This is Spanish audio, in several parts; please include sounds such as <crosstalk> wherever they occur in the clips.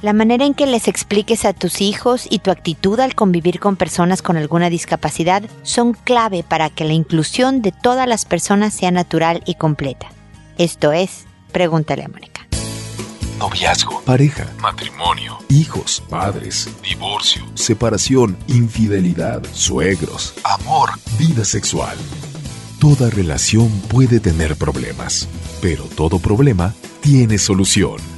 La manera en que les expliques a tus hijos y tu actitud al convivir con personas con alguna discapacidad son clave para que la inclusión de todas las personas sea natural y completa. Esto es, pregúntale a Mónica. Noviazgo, pareja, matrimonio, hijos, padres, divorcio, separación, infidelidad, suegros, amor, vida sexual. Toda relación puede tener problemas, pero todo problema tiene solución.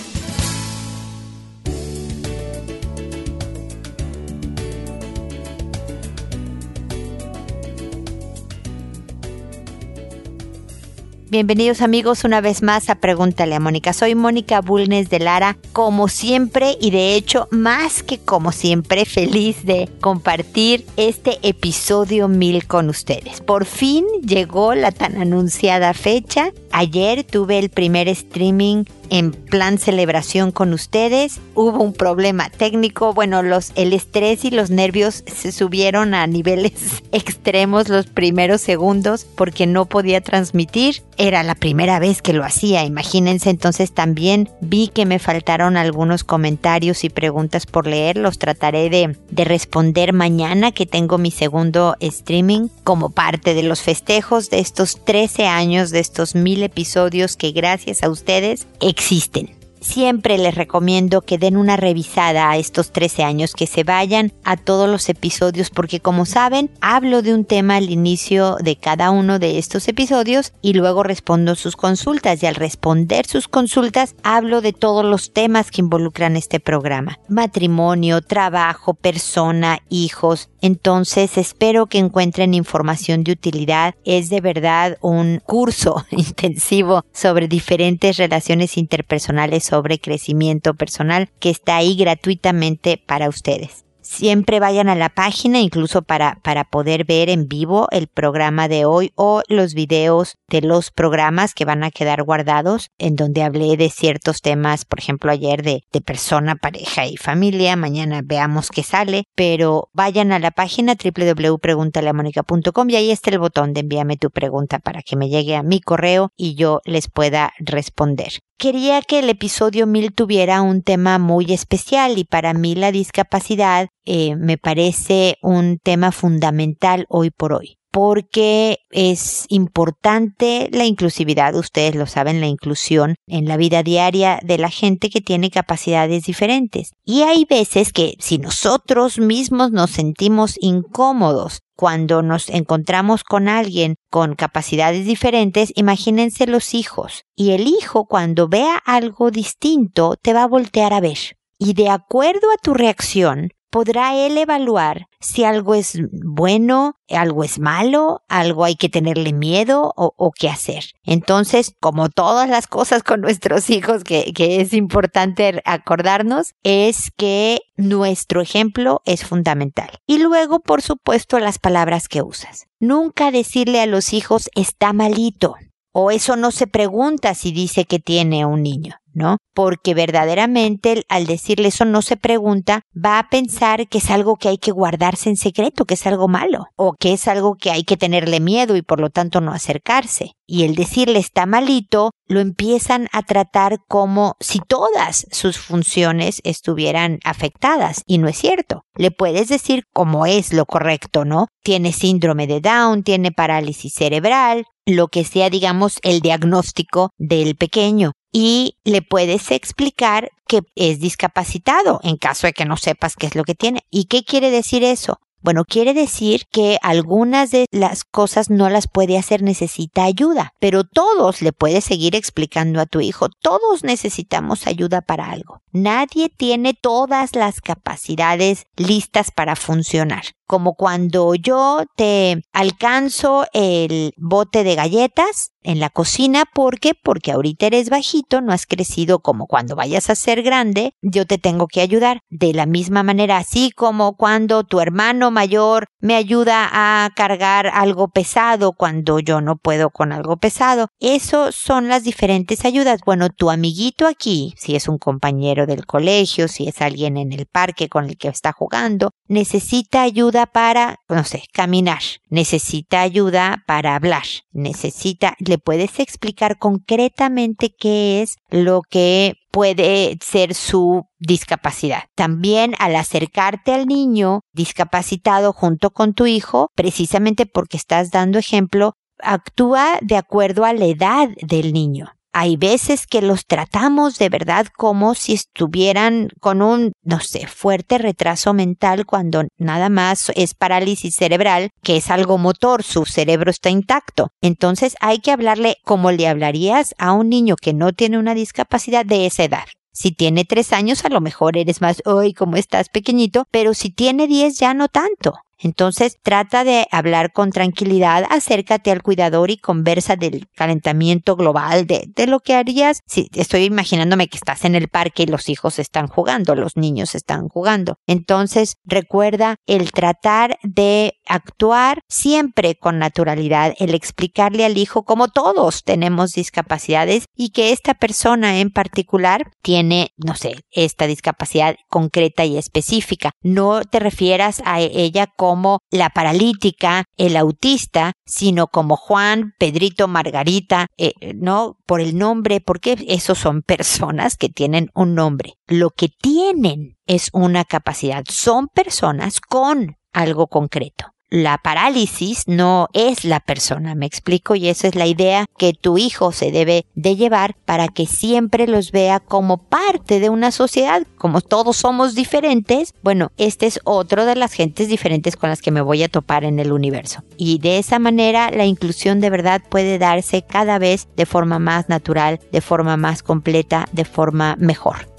Bienvenidos amigos una vez más a Pregúntale a Mónica. Soy Mónica Bulnes de Lara, como siempre y de hecho más que como siempre feliz de compartir este episodio mil con ustedes. Por fin llegó la tan anunciada fecha. Ayer tuve el primer streaming en plan celebración con ustedes. Hubo un problema técnico, bueno, los el estrés y los nervios se subieron a niveles <laughs> extremos los primeros segundos porque no podía transmitir. Era la primera vez que lo hacía, imagínense, entonces también vi que me faltaron algunos comentarios y preguntas por leer, los trataré de, de responder mañana que tengo mi segundo streaming como parte de los festejos de estos 13 años, de estos mil episodios que gracias a ustedes existen. Siempre les recomiendo que den una revisada a estos 13 años, que se vayan a todos los episodios, porque como saben, hablo de un tema al inicio de cada uno de estos episodios y luego respondo sus consultas. Y al responder sus consultas, hablo de todos los temas que involucran este programa. Matrimonio, trabajo, persona, hijos. Entonces, espero que encuentren información de utilidad. Es de verdad un curso <laughs> intensivo sobre diferentes relaciones interpersonales sobre crecimiento personal que está ahí gratuitamente para ustedes. Siempre vayan a la página incluso para, para poder ver en vivo el programa de hoy o los videos de los programas que van a quedar guardados en donde hablé de ciertos temas, por ejemplo ayer de, persona, pareja y familia, mañana veamos qué sale, pero vayan a la página www.preguntaleamónica.com y ahí está el botón de envíame tu pregunta para que me llegue a mi correo y yo les pueda responder quería que el episodio 1000 tuviera un tema muy especial y para mí la discapacidad eh, me parece un tema fundamental hoy por hoy porque es importante la inclusividad, ustedes lo saben, la inclusión en la vida diaria de la gente que tiene capacidades diferentes. Y hay veces que si nosotros mismos nos sentimos incómodos cuando nos encontramos con alguien con capacidades diferentes, imagínense los hijos. Y el hijo cuando vea algo distinto te va a voltear a ver. Y de acuerdo a tu reacción, podrá él evaluar si algo es bueno, algo es malo, algo hay que tenerle miedo o, qué hacer. Entonces, como todas las cosas con nuestros hijos que, es importante acordarnos, es que nuestro ejemplo es fundamental. Y luego, por supuesto, las palabras que usas. Nunca decirle a los hijos está malito. O eso no se pregunta si dice que tiene un niño. ¿no? Porque verdaderamente al decirle eso no se pregunta, va a pensar que es algo que hay que guardarse en secreto, que es algo malo, o que es algo que hay que tenerle miedo y por lo tanto no acercarse. Y el decirle está malito, lo empiezan a tratar como si todas sus funciones estuvieran afectadas, y no es cierto. Le puedes decir como es lo correcto, ¿no? Tiene síndrome de Down, tiene parálisis cerebral, lo que sea, digamos, el diagnóstico del pequeño y le puedes explicar que es discapacitado en caso de que no sepas qué es lo que tiene. ¿Y qué quiere decir eso? Bueno, quiere decir que algunas de las cosas no las puede hacer, necesita ayuda, pero todos le puedes seguir explicando a tu hijo, todos necesitamos ayuda para algo. Nadie tiene todas las capacidades listas para funcionar como cuando yo te alcanzo el bote de galletas en la cocina, ¿por qué? Porque ahorita eres bajito, no has crecido como cuando vayas a ser grande, yo te tengo que ayudar. De la misma manera, así como cuando tu hermano mayor me ayuda a cargar algo pesado cuando yo no puedo con algo pesado. Eso son las diferentes ayudas. Bueno, tu amiguito aquí, si es un compañero del colegio, si es alguien en el parque con el que está jugando, necesita ayuda para, no sé, caminar, necesita ayuda para hablar, necesita, le puedes explicar concretamente qué es lo que puede ser su discapacidad. También al acercarte al niño discapacitado junto con tu hijo, precisamente porque estás dando ejemplo, actúa de acuerdo a la edad del niño. Hay veces que los tratamos de verdad como si estuvieran con un, no sé, fuerte retraso mental cuando nada más es parálisis cerebral, que es algo motor, su cerebro está intacto. Entonces hay que hablarle como le hablarías a un niño que no tiene una discapacidad de esa edad. Si tiene tres años, a lo mejor eres más, hoy como estás pequeñito, pero si tiene diez, ya no tanto. Entonces trata de hablar con tranquilidad, acércate al cuidador y conversa del calentamiento global, de, de lo que harías. Si estoy imaginándome que estás en el parque y los hijos están jugando, los niños están jugando. Entonces recuerda el tratar de actuar siempre con naturalidad, el explicarle al hijo como todos tenemos discapacidades y que esta persona en particular tiene, no sé, esta discapacidad concreta y específica. No te refieras a ella como como la paralítica, el autista, sino como Juan, Pedrito, Margarita, eh, no por el nombre, porque esos son <laughs> personas que tienen un nombre. Lo que tienen es una capacidad, son personas con algo concreto la parálisis no es la persona, me explico, y esa es la idea que tu hijo se debe de llevar para que siempre los vea como parte de una sociedad, como todos somos diferentes, bueno, este es otro de las gentes diferentes con las que me voy a topar en el universo. Y de esa manera la inclusión de verdad puede darse cada vez de forma más natural, de forma más completa, de forma mejor.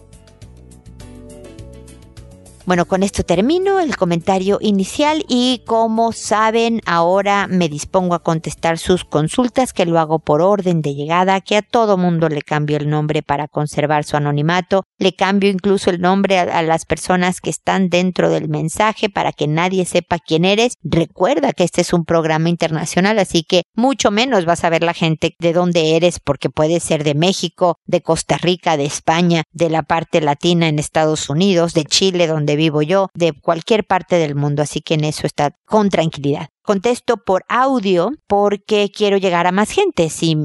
Bueno, con esto termino el comentario inicial y como saben, ahora me dispongo a contestar sus consultas, que lo hago por orden de llegada, que a todo mundo le cambio el nombre para conservar su anonimato, le cambio incluso el nombre a, las personas que están dentro del mensaje para que nadie sepa quién eres. Recuerda que este es un programa internacional, así que mucho menos vas a ver la gente de dónde eres, porque puede ser de México, de Costa Rica, de España, de la parte latina en Estados Unidos, de Chile, donde vivo yo, de cualquier parte del mundo, así que en eso está con tranquilidad. Contesto por audio porque quiero llegar a más gente. Si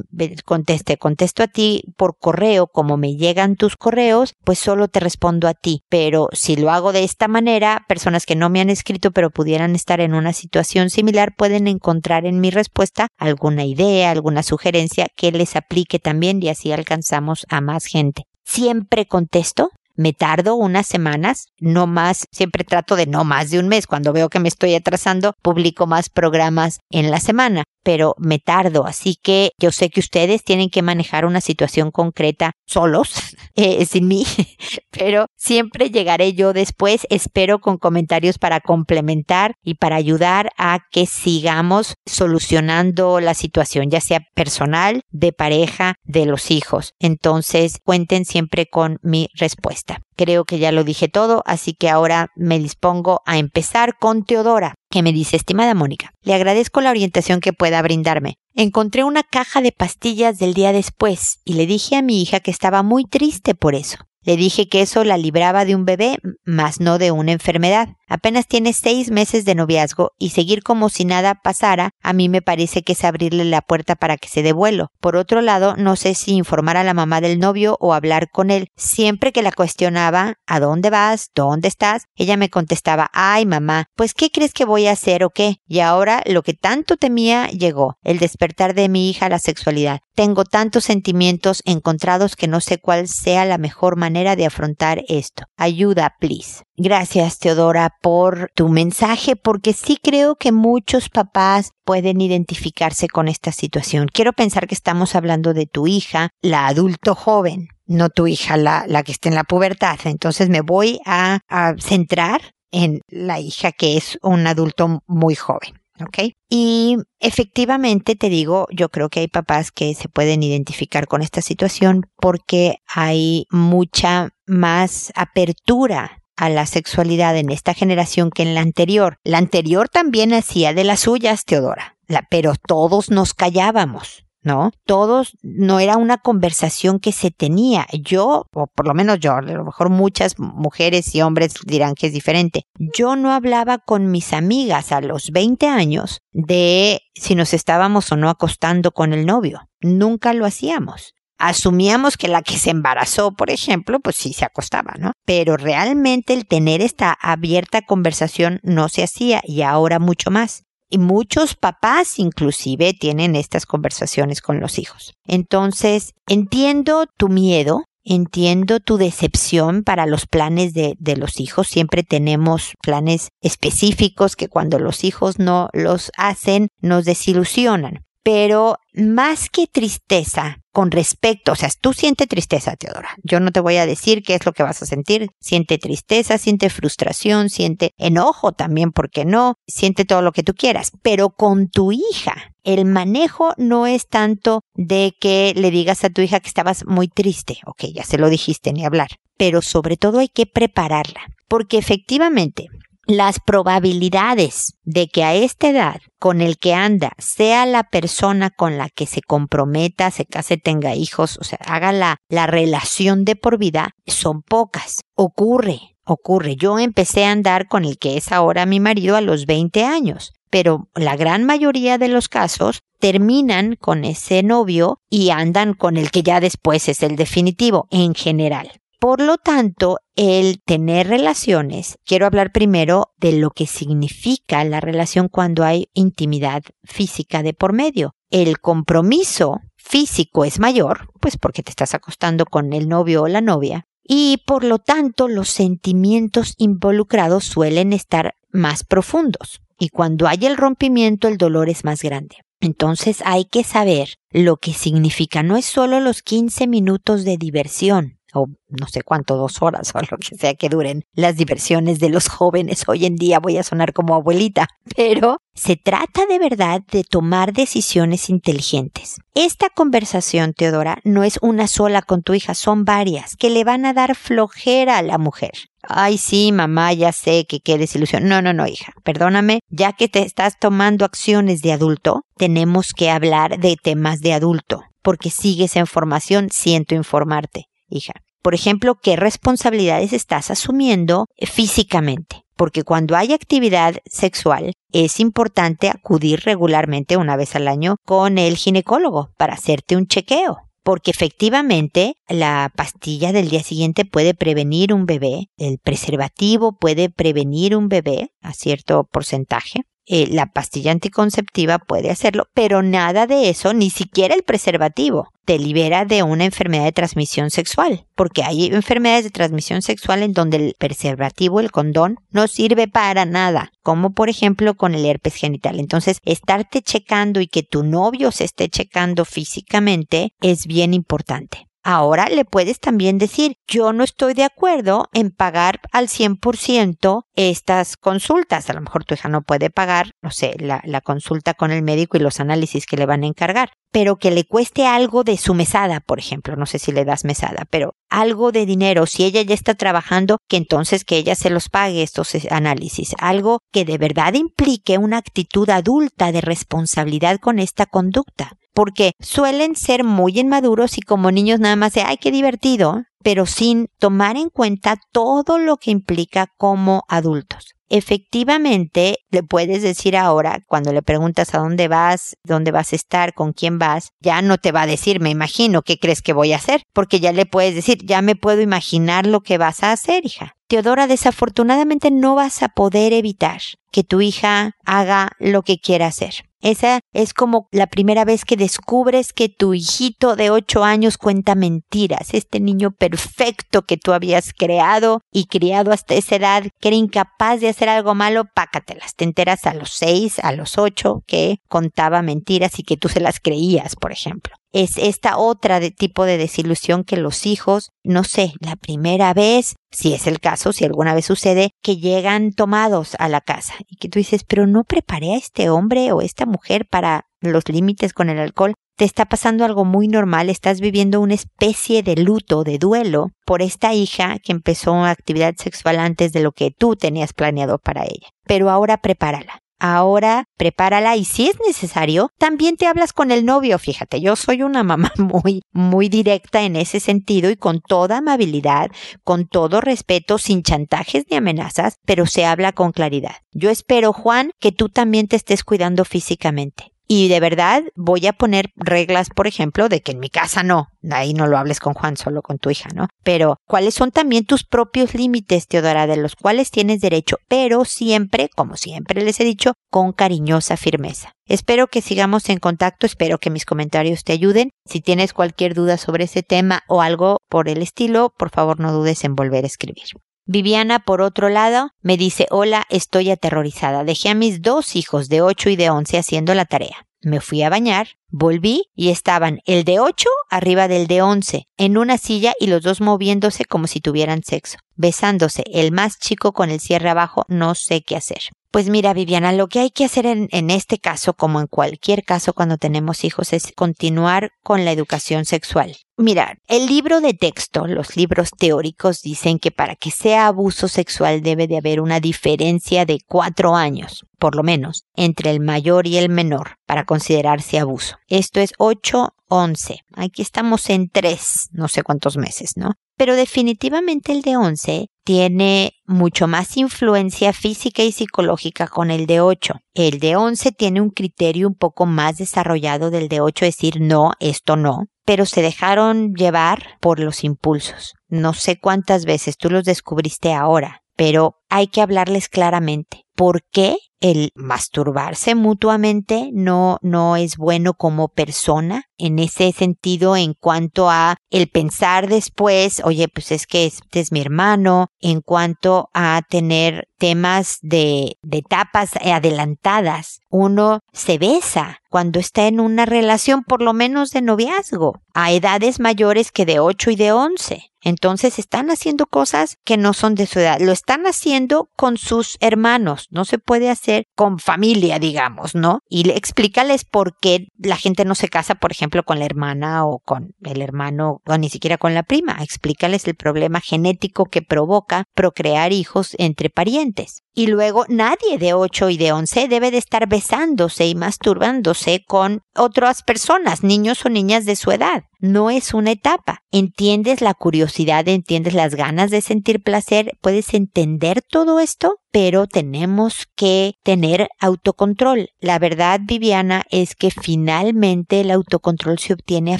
conteste, contesto a ti por correo, como me llegan tus correos, pues solo te respondo a ti. Pero si lo hago de esta manera, personas que no me han escrito pero pudieran estar en una situación similar pueden encontrar en mi respuesta alguna idea, alguna sugerencia que les aplique también y así alcanzamos a más gente. Siempre contesto, me tardo unas semanas, no más, siempre trato de no más de un mes. Cuando veo que me estoy atrasando, publico más programas en la semana, pero me tardo. Así que yo sé que ustedes tienen que manejar una situación concreta solos, <laughs> eh, sin mí, <laughs> pero siempre llegaré yo después, espero con comentarios para complementar y para ayudar a que sigamos solucionando la situación, ya sea personal, de pareja, de los hijos. Entonces, cuenten siempre con mi respuesta. Creo que ya lo dije todo, así que ahora me dispongo a empezar con Teodora, que me dice, estimada Mónica, le agradezco la orientación que pueda brindarme. Encontré una caja de pastillas del día después y le dije a mi hija que estaba muy triste por eso. Le dije que eso la libraba de un bebé, mas no de una enfermedad. Apenas tiene seis meses de noviazgo y seguir como si nada pasara, a mí me parece que es abrirle la puerta para que se dé vuelo. Por otro lado, no sé si informar a la mamá del novio o hablar con él. Siempre que la cuestionaba, ¿a dónde vas? ¿Dónde estás? Ella me contestaba, ay mamá, pues ¿qué crees que voy a hacer o qué? Y ahora lo que tanto temía llegó, el despertar de mi hija la sexualidad. Tengo tantos sentimientos encontrados que no sé cuál sea la mejor manera de afrontar esto. Ayuda, please. Gracias, Teodora, por tu mensaje, porque sí creo que muchos papás pueden identificarse con esta situación. Quiero pensar que estamos hablando de tu hija, la adulto joven, no tu hija, la, la que está en la pubertad. Entonces me voy a, a centrar en la hija que es un adulto muy joven. ¿ok? Y efectivamente te digo, yo creo que hay papás que se pueden identificar con esta situación porque hay mucha más apertura a la sexualidad en esta generación que en la anterior. La anterior también hacía de las suyas, Teodora, pero todos nos callábamos. ¿no? Todos, no era una conversación que se tenía. Yo, o por lo menos yo, a lo mejor muchas mujeres y hombres dirán que es diferente. Yo no hablaba con mis amigas a los 20 años de si nos estábamos o no acostando con el novio. Nunca lo hacíamos asumíamos que la que se embarazó, por ejemplo, pues sí se acostaba, ¿no? Pero realmente el tener esta abierta conversación no se hacía y ahora mucho más. Y muchos papás inclusive tienen estas conversaciones con los hijos. Entonces, entiendo tu miedo, entiendo tu decepción para los planes de, de, los hijos. Siempre tenemos planes específicos que cuando los hijos no los hacen nos desilusionan pero más que tristeza con respecto, o sea, tú sientes tristeza, Teodora. Yo no te voy a decir qué es lo que vas a sentir. Siente tristeza, siente frustración, siente enojo también, ¿por qué no? Siente todo lo que tú quieras. Pero con tu hija, el manejo no es tanto de que le digas a tu hija que estabas muy triste. Ok, ya se lo dijiste, ni hablar. Pero sobre todo hay que prepararla. Porque efectivamente, las probabilidades de que a esta edad con el que anda sea la persona con la que se comprometa, se case, tenga hijos, o sea, haga la, la relación de por vida, son pocas. Ocurre, ocurre. Yo empecé a andar con el que es ahora mi marido a los 20 años, pero la gran mayoría de los casos terminan con ese novio y andan con el que ya después es el definitivo en general. Por lo tanto, el tener relaciones, quiero hablar primero de lo que significa la relación cuando hay intimidad física de por medio. El compromiso físico es mayor, pues porque te estás acostando con el novio o la novia, y por lo tanto los sentimientos involucrados suelen estar más profundos. Y cuando hay el rompimiento el dolor es más grande. Entonces hay que saber lo que significa. No es solo los 15 minutos de diversión, o no sé cuánto, dos horas <laughs> o lo que sea que duren las diversiones de los jóvenes hoy en día, voy a sonar como abuelita, pero se trata de verdad de tomar decisiones inteligentes. Esta conversación, Teodora, no es una sola con tu hija, son varias que le van a dar flojera a la mujer. Ay, sí, mamá, ya sé que qué desilusión. No, no, no, hija, perdóname, ya que te estás tomando acciones de adulto, tenemos que hablar de temas de adulto, porque sigues en formación, siento informarte hija. Por ejemplo, ¿qué responsabilidades estás asumiendo físicamente? Porque cuando hay actividad sexual es importante acudir regularmente una vez al año con el ginecólogo para hacerte un chequeo. Porque efectivamente la pastilla del día siguiente puede prevenir un bebé, el preservativo puede prevenir un bebé a cierto porcentaje, eh, la pastilla anticonceptiva puede hacerlo, pero nada de eso, ni siquiera el preservativo, te libera de una enfermedad de transmisión sexual, porque hay enfermedades de transmisión sexual en donde el preservativo, el condón, no sirve para nada, como por ejemplo con el herpes genital. Entonces, estarte checando y que tu novio se esté checando físicamente es bien importante. Ahora le puedes también decir, yo no estoy de acuerdo en pagar al 100% estas consultas. A lo mejor tu hija no puede pagar, no sé, la, la, consulta con el médico y los análisis que le van a encargar, pero que le cueste algo de su mesada, por ejemplo. No sé si le das mesada, pero algo de dinero. Si ella ya está trabajando, que entonces que ella se los pague estos análisis. Algo que de verdad implique una actitud adulta de responsabilidad con esta conducta porque suelen ser muy inmaduros y como niños nada más de, ay, qué divertido, pero sin tomar en cuenta todo lo que implica como adultos. Efectivamente, le puedes decir ahora, cuando le preguntas a dónde vas, dónde vas a estar, con quién vas, ya no te va a decir, me imagino, qué crees que voy a hacer, porque ya le puedes decir, ya me puedo imaginar lo que vas a hacer, hija. Teodora, desafortunadamente no vas a poder evitar que tu hija haga lo que quiera hacer. Esa es como la primera vez que descubres que tu hijito de ocho años cuenta mentiras. Este niño perfecto que tú habías creado y criado hasta esa edad, que era incapaz de hacer algo malo, pácatelas. Te enteras a los seis, a los ocho, que contaba mentiras y que tú se las creías, por ejemplo es esta otra de tipo de desilusión que los hijos, no sé, la primera vez, si es el caso, si alguna vez sucede, que llegan tomados a la casa y que tú dices, pero no preparé a este hombre o esta mujer para los límites con el alcohol. Te está pasando algo muy normal, estás viviendo una especie de luto, de duelo por esta hija que empezó actividad sexual antes de lo que tú tenías planeado para ella. Pero ahora prepárala ahora prepárala y si es necesario, también te hablas con el novio. Fíjate, yo soy una <laughs> mamá muy, muy directa en ese sentido y con toda amabilidad, con todo respeto, sin chantajes ni amenazas, pero se habla con claridad. Yo espero, Juan, que tú también te estés cuidando físicamente. Y de verdad voy a poner reglas, por ejemplo, de que en mi casa no. Ahí no lo hables con Juan, solo con tu hija, ¿no? Pero cuáles son también tus propios límites, Teodora, de los cuales tienes derecho, pero siempre, como siempre les he dicho, con cariñosa firmeza. Espero que sigamos en contacto, espero que mis comentarios te ayuden. Si tienes cualquier duda sobre ese tema o algo por el estilo, por favor no dudes en volver a escribir. Viviana, por otro lado, me dice, hola, estoy aterrorizada. Dejé a mis dos hijos de 8 y de 11 haciendo la tarea. Me fui a bañar, volví y estaban el de 8 arriba del de 11, en una silla y los dos moviéndose como si tuvieran sexo, besándose, el más chico con el cierre abajo, no sé qué hacer. Pues mira, Viviana, lo que hay que hacer en, en, este caso, como en cualquier caso cuando tenemos hijos, es continuar con la educación sexual. Mira, el libro de texto, los libros teóricos dicen que para que sea abuso sexual debe de haber una diferencia de cuatro años, por lo menos, entre el mayor y el menor para considerarse abuso. Esto es 8, 11. Aquí estamos en 3, no sé cuántos meses, ¿no? Pero definitivamente el de 11 tiene mucho más influencia física y psicológica con el de 8. El de 11 tiene un criterio un poco más desarrollado del de 8, decir no, esto no, pero se dejaron llevar por los impulsos. No sé cuántas veces tú los descubriste ahora, pero hay que hablarles claramente. ¿Por qué el masturbarse mutuamente no, no es bueno como persona en ese sentido en cuanto a el pensar después, oye, pues es que este es mi hermano, en cuanto a tener temas de, de etapas adelantadas. Uno se besa cuando está en una relación por lo menos de noviazgo, a edades mayores que de 8 y de 11. Entonces están haciendo cosas que no son de su edad. Lo están haciendo con sus hermanos. No se puede hacer con familia, digamos, ¿no? Y explícales por qué la gente no se casa, por ejemplo, con la hermana o con el hermano o ni siquiera con la prima. Explícales el problema genético que provoca procrear hijos entre parientes. Y luego nadie de 8 y de 11 debe de estar besándose y masturbándose con otras personas, niños o niñas de su edad. No es una etapa. Entiendes la curiosidad, entiendes las ganas de sentir placer, puedes entender todo esto, pero tenemos que tener autocontrol. La verdad, Viviana, es que finalmente el autocontrol se obtiene a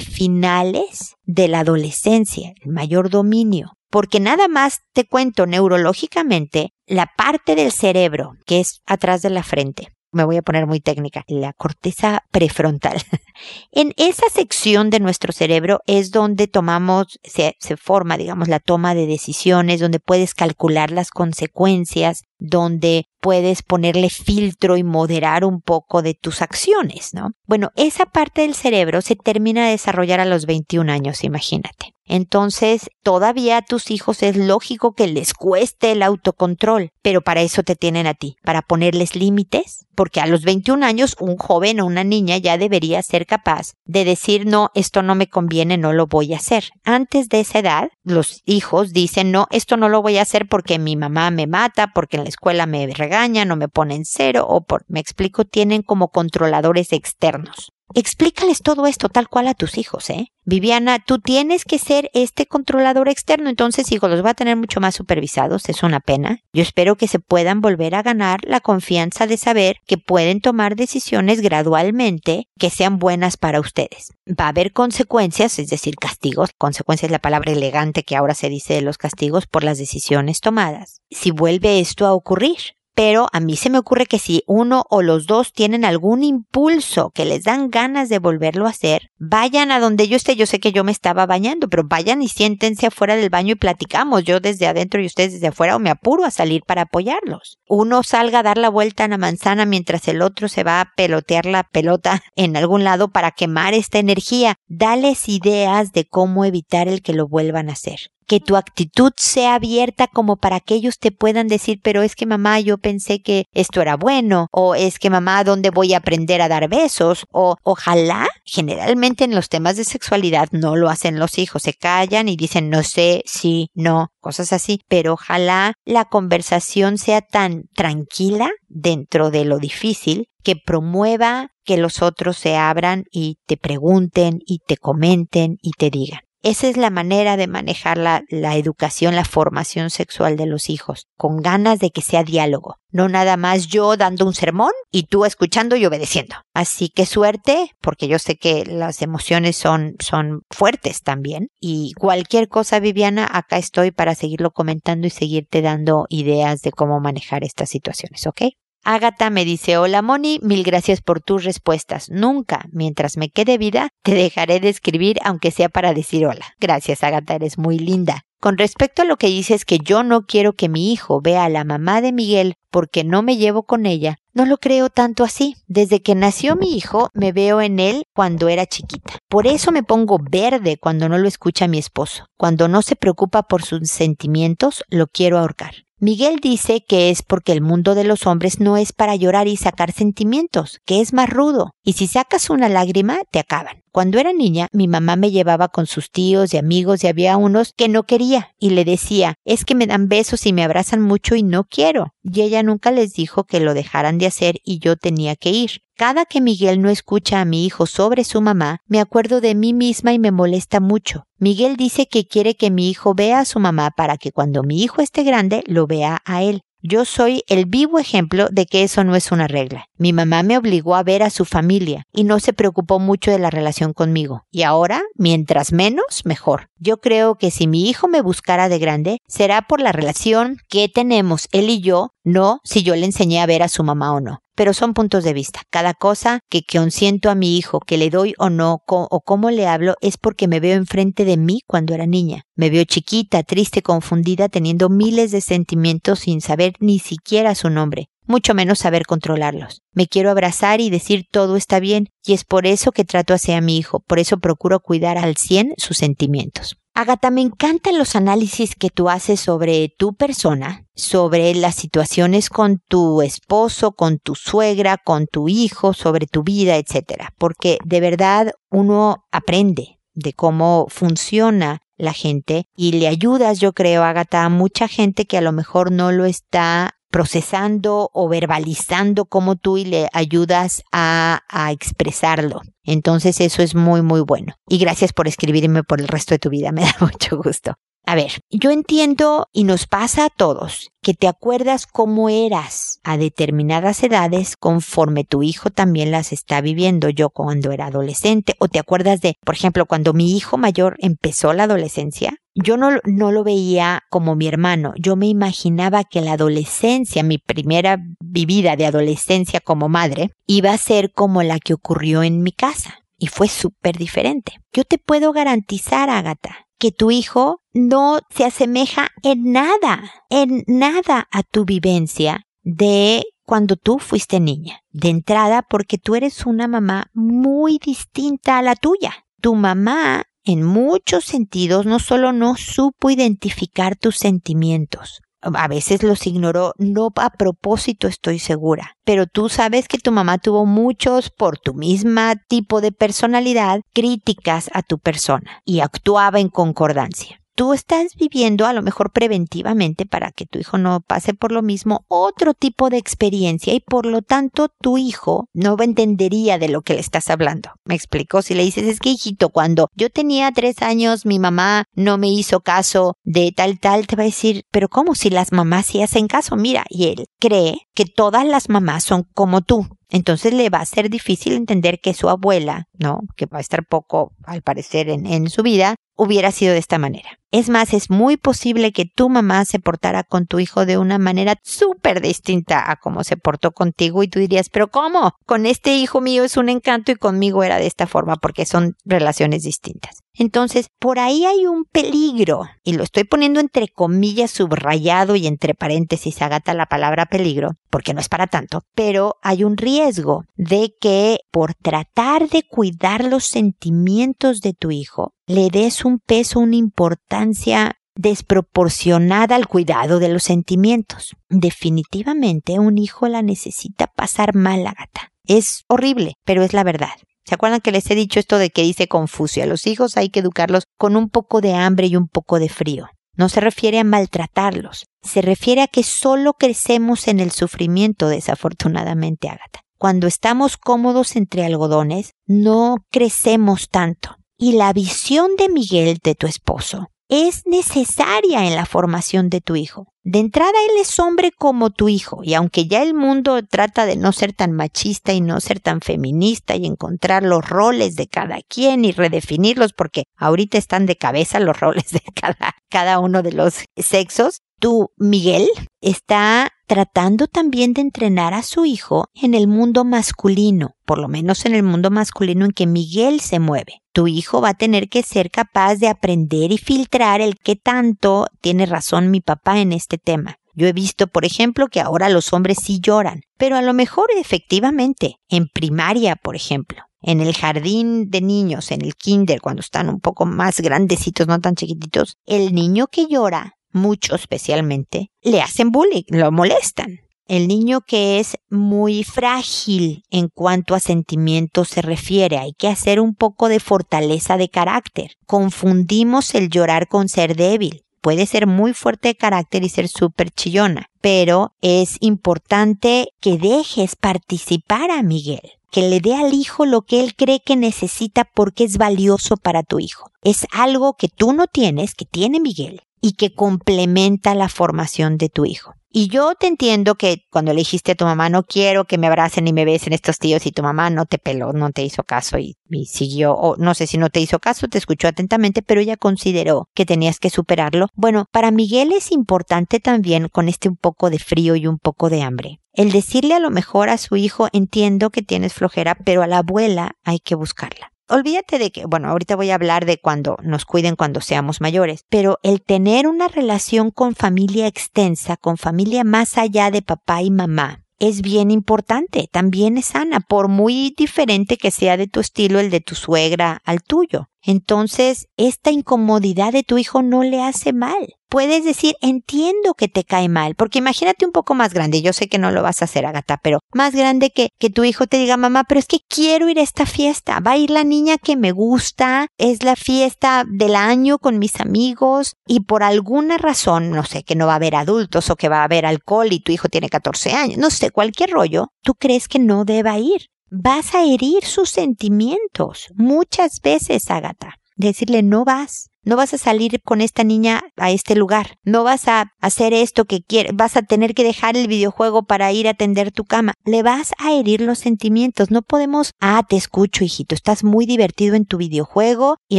finales de la adolescencia, el mayor dominio porque nada más te cuento neurológicamente la parte del cerebro que es atrás de la frente. Me voy a poner muy técnica, la corteza prefrontal. <laughs> en esa sección de nuestro cerebro es donde tomamos, se, se forma, digamos, la toma de decisiones, donde puedes calcular las consecuencias, donde puedes ponerle filtro y moderar un poco de tus acciones, ¿no? Bueno, esa parte del cerebro se termina de desarrollar a los 21 años, imagínate. Entonces, todavía a tus hijos es lógico que les cueste el autocontrol, pero para eso te tienen a ti, para ponerles límites, porque a los 21 años un joven o una niña ya debería ser capaz de decir, no, esto no me conviene, no lo voy a hacer. Antes de esa edad, los hijos dicen, no, esto no lo voy a hacer porque mi mamá me mata, porque en la escuela me regañan o me ponen cero o por, me explico, tienen como controladores externos. Explícales todo esto tal cual a tus hijos, ¿eh? Viviana, tú tienes que ser este controlador externo, entonces hijos los va a tener mucho más supervisados, es una pena. Yo espero que se puedan volver a ganar la confianza de saber que pueden tomar decisiones gradualmente que sean buenas para ustedes. Va a haber consecuencias, es decir, castigos. Consecuencia es la palabra elegante que ahora se dice de los castigos por las decisiones tomadas. Si vuelve esto a ocurrir, pero a mí se me ocurre que si uno o los dos tienen algún impulso que les dan ganas de volverlo a hacer, vayan a donde yo esté. Yo sé que yo me estaba bañando, pero vayan y siéntense afuera del baño y platicamos. Yo desde adentro y ustedes desde afuera o me apuro a salir para apoyarlos. Uno salga a dar la vuelta a la manzana mientras el otro se va a pelotear la pelota <laughs> en algún lado para quemar esta energía. Dales ideas de cómo evitar el que lo vuelvan a hacer que tu actitud sea abierta como para que ellos te puedan decir, pero es que mamá, yo pensé que esto era bueno, o es que mamá, ¿dónde voy a aprender a dar besos? O ojalá, generalmente en los temas de sexualidad no lo hacen los hijos, se callan y dicen no sé, sí, no, cosas así, pero ojalá la conversación sea tan tranquila dentro de lo difícil que promueva que los otros se abran y te pregunten y te comenten y te digan. Esa es la manera de manejar la, la, educación, la formación sexual de los hijos, con ganas de que sea diálogo, no nada más yo dando un sermón y tú escuchando y obedeciendo. Así que suerte, porque yo sé que las emociones son, son fuertes también. Y cualquier cosa, Viviana, acá estoy para seguirlo comentando y seguirte dando ideas de cómo manejar estas situaciones, ¿ok? Ágata me dice, hola Moni, mil gracias por tus respuestas. Nunca, mientras me quede vida, te dejaré de escribir aunque sea para decir hola. Gracias, Ágata, eres muy linda. Con respecto a lo que dices que yo no quiero que mi hijo vea a la mamá de Miguel porque no me llevo con ella, no lo creo tanto así. Desde que nació mi hijo me veo en él cuando era chiquita. Por eso me pongo verde cuando no lo escucha mi esposo. Cuando no se preocupa por sus sentimientos, lo quiero ahorcar. Miguel dice que es porque el mundo de los hombres no es para llorar y sacar sentimientos, que es más rudo, y si sacas una lágrima te acaban. Cuando era niña, mi mamá me llevaba con sus tíos y amigos y había unos que no quería y le decía, es que me dan besos y me abrazan mucho y no quiero. Y ella nunca les dijo que lo dejaran de hacer y yo tenía que ir. Cada que Miguel no escucha a mi hijo sobre su mamá, me acuerdo de mí misma y me molesta mucho. Miguel dice que quiere que mi hijo vea a su mamá para que cuando mi hijo esté grande lo vea a él. Yo soy el vivo ejemplo de que eso no es una regla. Mi mamá me obligó a ver a su familia y no se preocupó mucho de la relación conmigo. Y ahora, mientras menos, mejor. Yo creo que si mi hijo me buscara de grande, será por la relación que tenemos él y yo, no si yo le enseñé a ver a su mamá o no pero son puntos de vista. Cada cosa que consiento a mi hijo, que le doy o no, o cómo le hablo, es porque me veo enfrente de mí cuando era niña. Me veo chiquita, triste, confundida, teniendo miles de sentimientos sin saber ni siquiera su nombre mucho menos saber controlarlos. Me quiero abrazar y decir todo está bien, y es por eso que trato así a mi hijo, por eso procuro cuidar al cien sus sentimientos. Agata, me encantan los análisis que tú haces sobre tu persona, sobre las situaciones con tu esposo, con tu suegra, con tu hijo, sobre tu vida, etcétera, porque de verdad uno aprende de cómo funciona la gente y le ayudas, yo creo, Agata, a mucha gente que a lo mejor no lo está procesando o verbalizando como tú y le ayudas a, a expresarlo. Entonces eso es muy, muy bueno. Y gracias por escribirme por el resto de tu vida. <laughs> Me da mucho gusto. A ver, yo entiendo y nos pasa a todos que te acuerdas cómo eras a determinadas edades conforme tu hijo también las está viviendo yo cuando era adolescente o te acuerdas de, por ejemplo, cuando mi hijo mayor empezó la adolescencia, yo no, no lo veía como mi hermano, yo me imaginaba que la adolescencia, mi primera vivida de adolescencia como madre, iba a ser como la que ocurrió en mi casa. Y fue súper diferente. Yo te puedo garantizar, Agatha, que tu hijo no se asemeja en nada, en nada a tu vivencia de cuando tú fuiste niña. De entrada, porque tú eres una mamá muy distinta a la tuya. Tu mamá, en muchos sentidos, no solo no supo identificar tus sentimientos, a veces los ignoró, no a propósito estoy segura, pero tú sabes que tu mamá tuvo muchos, por tu misma tipo de personalidad, críticas a tu persona y actuaba en concordancia tú estás viviendo a lo mejor preventivamente para que tu hijo no pase por lo mismo otro tipo de experiencia y por lo tanto tu hijo no entendería de lo que le estás hablando. Me explico, si le dices es que hijito, cuando yo tenía tres años mi mamá no me hizo caso de tal tal, te va a decir, pero ¿cómo si las mamás sí hacen caso? Mira, y él cree que todas las mamás son como tú. Entonces le va a ser difícil entender que su abuela, ¿no? Que va a estar poco, al parecer, en, su vida, hubiera sido de esta manera. Es más, es muy posible que tu mamá se portara con tu hijo de una manera súper distinta a como se portó contigo y tú dirías, pero ¿cómo? Con este hijo mío es un encanto y conmigo era de esta forma porque son relaciones distintas. Entonces, por ahí hay un peligro, y lo estoy poniendo entre comillas subrayado y entre paréntesis agata la palabra peligro, porque no es para tanto, pero hay un riesgo de que por tratar de cuidar los sentimientos de tu hijo, le des un peso, una importancia desproporcionada al cuidado de los sentimientos. Definitivamente un hijo la necesita pasar mal, la gata. Es horrible, pero es la verdad. ¿Se acuerdan que les he dicho esto de que dice Confucio? A los hijos hay que educarlos con un poco de hambre y un poco de frío. No se refiere a maltratarlos, se refiere a que solo crecemos en el sufrimiento, desafortunadamente, Ágata. Cuando estamos cómodos entre algodones, no crecemos tanto. Y la visión de Miguel, de tu esposo, es necesaria en la formación de tu hijo. De entrada, él es hombre como tu hijo, y aunque ya el mundo trata de no ser tan machista y no ser tan feminista y encontrar los roles de cada quien y redefinirlos, porque ahorita están de cabeza los <laughs> roles de cada, cada uno de los sexos, tú, Miguel, está tratando también de entrenar a su hijo en el mundo masculino, por lo menos en el mundo masculino en que Miguel se mueve. Tu hijo va a tener que ser capaz de aprender y filtrar el que tanto tiene razón mi papá en este tema. Yo he visto, por ejemplo, que ahora los hombres sí lloran, pero a lo mejor efectivamente, en primaria, por ejemplo, en el jardín de niños, en el kinder, cuando están un poco más grandecitos, no tan chiquititos, el niño que llora mucho especialmente, le hacen bullying, lo molestan. El niño que es muy frágil en cuanto a sentimientos se refiere, hay que hacer un poco de fortaleza de carácter. Confundimos el llorar con ser débil. Puede ser muy fuerte de carácter y ser súper chillona, pero es importante que dejes participar a Miguel que le dé al hijo lo que él cree que necesita porque es valioso para tu hijo. Es algo que tú no tienes, que tiene Miguel, y que complementa la formación de tu hijo. Y yo te entiendo que cuando le dijiste a tu mamá, no quiero que me abracen y me besen estos tíos y tu mamá no te peló, no te hizo caso y, siguió, o no sé si no te hizo caso, te escuchó atentamente, pero ella consideró que tenías que superarlo. Bueno, para Miguel es importante también con este un poco de frío y un poco de hambre. El decirle a lo mejor a su hijo, entiendo que tienes flojera, pero a la abuela hay que buscarla olvídate de que, bueno, ahorita voy a hablar de cuando nos cuiden cuando seamos mayores, pero el tener una relación con familia extensa, con familia más allá de papá y mamá, es bien importante, también es sana, por muy diferente que sea de tu estilo el de tu suegra al tuyo. Entonces, esta incomodidad de tu hijo no le hace mal. Puedes decir, entiendo que te cae mal, porque imagínate un poco más grande, yo sé que no lo vas a hacer, Agata, pero más grande que, que tu hijo te diga, mamá, pero es que quiero ir a esta fiesta, va a ir la niña que me gusta, es la fiesta del año con mis amigos, y por alguna razón, no sé, que no va a haber adultos o que va a haber alcohol y tu hijo tiene 14 años, no sé, cualquier rollo, tú crees que no deba ir vas a herir sus sentimientos muchas veces, Agatha. Decirle no vas, no vas a salir con esta niña a este lugar, no vas a hacer esto que quieres, vas a tener que dejar el videojuego para ir a atender tu cama. Le vas a herir los sentimientos. No podemos, ah, te escucho, hijito, estás muy divertido en tu videojuego y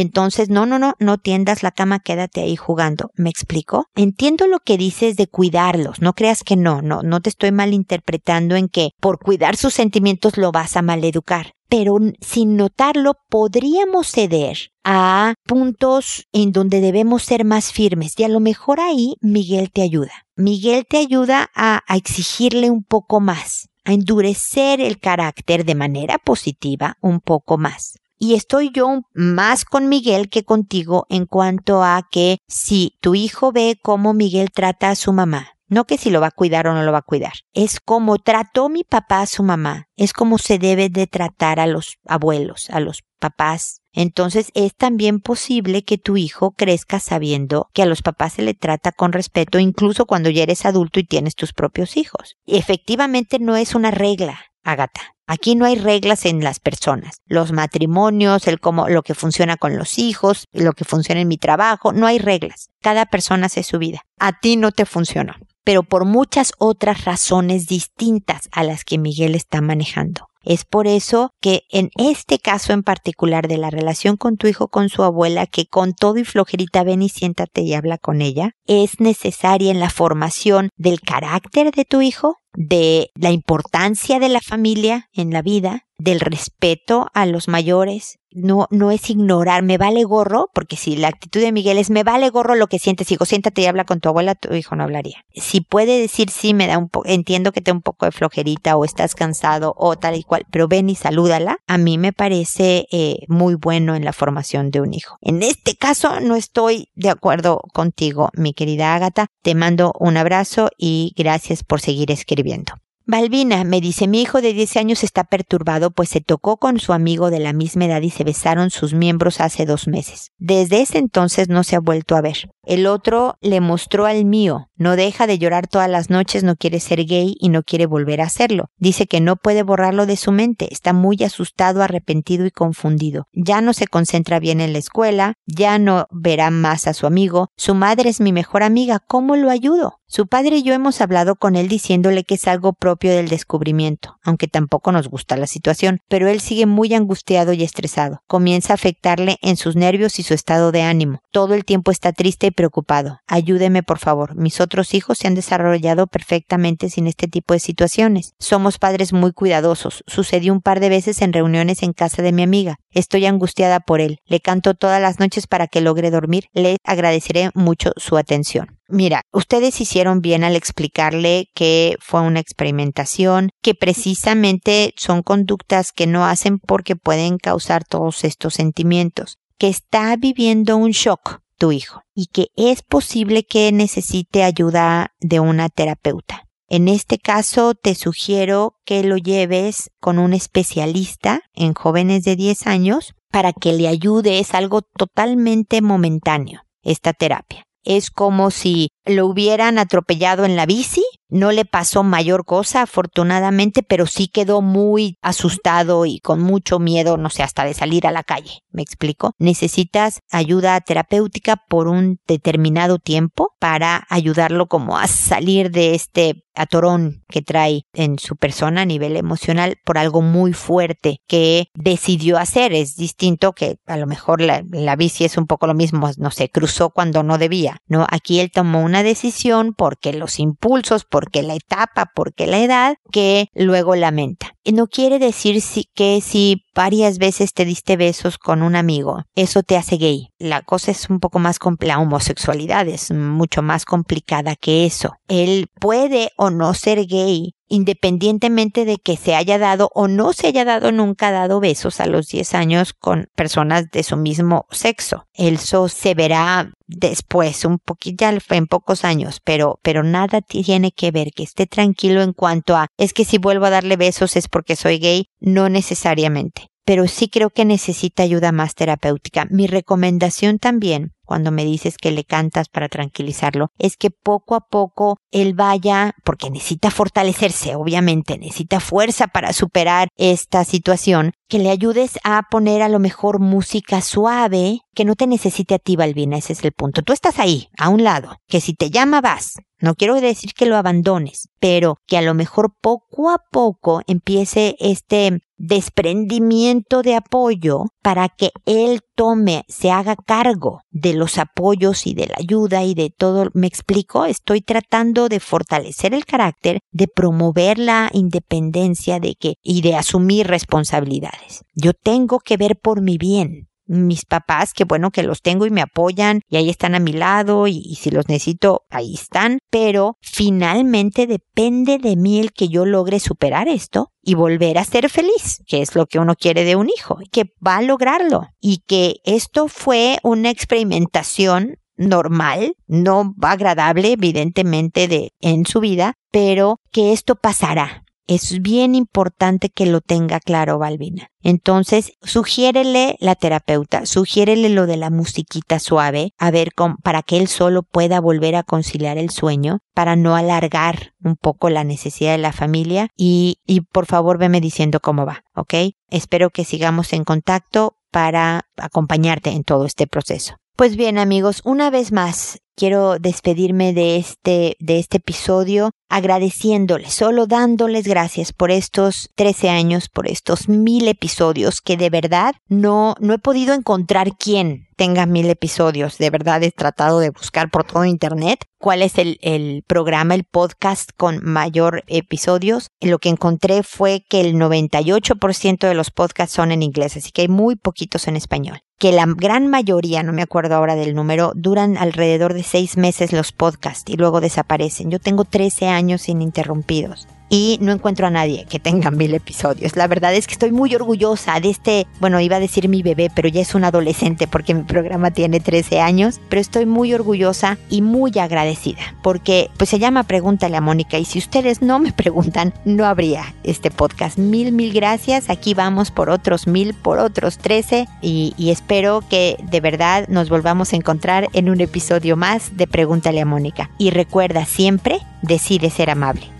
entonces no, no, no, no tiendas la cama, quédate ahí jugando. ¿Me explico? Entiendo lo que dices de cuidarlos, no creas que no, no, no te estoy malinterpretando en que por cuidar sus sentimientos lo vas a maleducar pero sin notarlo podríamos ceder a puntos en donde debemos ser más firmes y a lo mejor ahí Miguel te ayuda. Miguel te ayuda a, exigirle un poco más, a endurecer el carácter de manera positiva un poco más. Y estoy yo más con Miguel que contigo en cuanto a que si tu hijo ve cómo Miguel trata a su mamá, no que si lo va a cuidar o no lo va a cuidar. Es como trató mi papá a su mamá. Es como se debe de tratar a los abuelos, a los papás. Entonces es también posible que tu hijo crezca sabiendo que a los papás se le trata con respeto incluso cuando ya eres adulto y tienes tus propios hijos. Efectivamente no es una regla, Agata. Aquí no hay reglas en las personas. Los matrimonios, el cómo, lo que funciona con los hijos, lo que funciona en mi trabajo, no hay reglas. Cada persona hace su vida. A ti no te funcionó pero por muchas otras razones distintas a las que Miguel está manejando. Es por eso que en este caso en particular de la relación con tu hijo con su abuela, que con todo y flojerita ven y siéntate y habla con ella, es necesaria en la formación del carácter de tu hijo, de la importancia de la familia en la vida, del respeto a los mayores, no, no es ignorar, me vale gorro, porque si la actitud de Miguel es me vale gorro lo que sientes, hijo, siéntate y habla con tu abuela, tu hijo no hablaría. Si puede decir sí, me da un poco, entiendo que te un poco de flojerita o estás cansado o tal y cual, pero ven y salúdala, a mí me parece eh, muy bueno en la formación de un hijo. En este caso no estoy de acuerdo contigo, mi querida Ágata, te mando un abrazo y gracias por seguir escribiendo. Balbina, me dice, mi hijo de 10 años está perturbado, pues se tocó con su amigo de la misma edad y se besaron sus miembros hace dos meses. Desde ese entonces no se ha vuelto a ver. El otro le mostró al mío. No deja de llorar todas las noches, no quiere ser gay y no quiere volver a hacerlo. Dice que no puede borrarlo de su mente. Está muy asustado, arrepentido y confundido. Ya no se concentra bien en la escuela, ya no verá más a su amigo. Su madre es mi mejor amiga. ¿Cómo lo ayudo? Su padre y yo hemos hablado con él diciéndole que es algo propio del descubrimiento, aunque tampoco nos gusta la situación, pero él sigue muy angustiado y estresado. Comienza a afectarle en sus nervios y su estado de ánimo. Todo el tiempo está triste y preocupado. Ayúdeme, por favor. Mis otros hijos se han desarrollado perfectamente sin este tipo de situaciones. Somos padres muy cuidadosos. Sucedió un par de veces en reuniones en casa de mi amiga. Estoy angustiada por él. Le canto todas las noches para que logre dormir. Le agradeceré mucho su atención. Mira, ustedes hicieron bien al explicarle que fue una experimentación, que precisamente son conductas que no hacen porque pueden causar todos estos sentimientos, que está viviendo un shock tu hijo y que es posible que necesite ayuda de una terapeuta. En este caso te sugiero que lo lleves con un especialista en jóvenes de 10 años para que le ayude. Es algo totalmente momentáneo, esta terapia. Es como si lo hubieran atropellado en la bici no le pasó mayor cosa, afortunadamente, pero sí quedó muy asustado y con mucho miedo, no sé, hasta de salir a la calle. ¿Me explico? Necesitas ayuda terapéutica por un determinado tiempo para ayudarlo como a salir de este atorón que trae en su persona a nivel emocional por algo muy fuerte que decidió hacer. Es distinto que a lo mejor la, la bici es un poco lo mismo, no sé, cruzó cuando no debía, ¿no? Aquí él tomó una decisión porque los impulsos, porque la etapa, porque la edad, que luego lamenta. No quiere decir que si varias veces te diste besos con un amigo, eso te hace gay. La cosa es un poco más compleja, la homosexualidad es mucho más complicada que eso. Él puede o no ser gay independientemente de que se haya dado o no se haya dado nunca dado besos a los 10 años con personas de su mismo sexo. Eso se verá después, un poquito en pocos años, pero, pero nada tiene que ver que esté tranquilo en cuanto a es que si vuelvo a darle besos es porque soy gay, no necesariamente pero sí creo que necesita ayuda más terapéutica. Mi recomendación también cuando me dices que le cantas para tranquilizarlo, es que poco a poco él vaya, porque necesita fortalecerse, obviamente, necesita fuerza para superar esta situación, que le ayudes a poner a lo mejor música suave, que no te necesite a ti, Balbina, ese es el punto. Tú estás ahí, a un lado, que si te llama vas. No quiero decir que lo abandones, pero que a lo mejor poco a poco empiece este desprendimiento de apoyo para que él tome, se haga cargo de los apoyos y de la ayuda y de todo. ¿Me explico? Estoy tratando de fortalecer el carácter, de promover la independencia de que y de asumir responsabilidades. Yo tengo que ver por mi bien mis papás, que bueno que los tengo y me apoyan y ahí están a mi lado y, y, si los necesito, ahí están, pero finalmente depende de mí el que yo logre superar esto y volver a ser feliz, que es lo que uno quiere de un hijo, que va a lograrlo y que esto fue una experimentación normal, no agradable evidentemente de en su vida, pero que esto pasará es bien importante que lo tenga claro, Balbina. Entonces, sugiérele la terapeuta, sugiérele lo de la musiquita suave, a ver, para que él solo pueda volver a conciliar el sueño, para no alargar un poco la necesidad de la familia y, y por favor veme diciendo cómo va, ¿ok? Espero que sigamos en contacto para acompañarte en todo este proceso. Pues bien amigos, una vez más quiero despedirme de este, de este episodio agradeciéndoles, solo dándoles gracias por estos 13 años, por estos mil episodios que de verdad no, no he podido encontrar quién tenga mil episodios. De verdad he tratado de buscar por todo internet cuál es el, el programa, el podcast con mayor episodios. Lo que encontré fue que el 98% de los podcasts son en inglés, así que hay muy poquitos en español que la gran mayoría, no me acuerdo ahora del número, duran alrededor de seis meses los podcasts y luego desaparecen. Yo tengo 13 años ininterrumpidos y no encuentro a nadie que tenga <laughs> mil episodios. La verdad es que estoy muy orgullosa de este, bueno, iba a decir mi bebé, pero ya es un adolescente porque mi programa tiene 13 años, pero estoy muy orgullosa y muy agradecida porque pues se llama Pregúntale a Mónica y si ustedes no me <laughs> preguntan, no habría este podcast. Mil, mil gracias. Aquí vamos por otros mil, por otros 13 y, y espero que de verdad nos volvamos a encontrar en un episodio más de Pregúntale a Mónica. Y recuerda siempre, decide ser amable.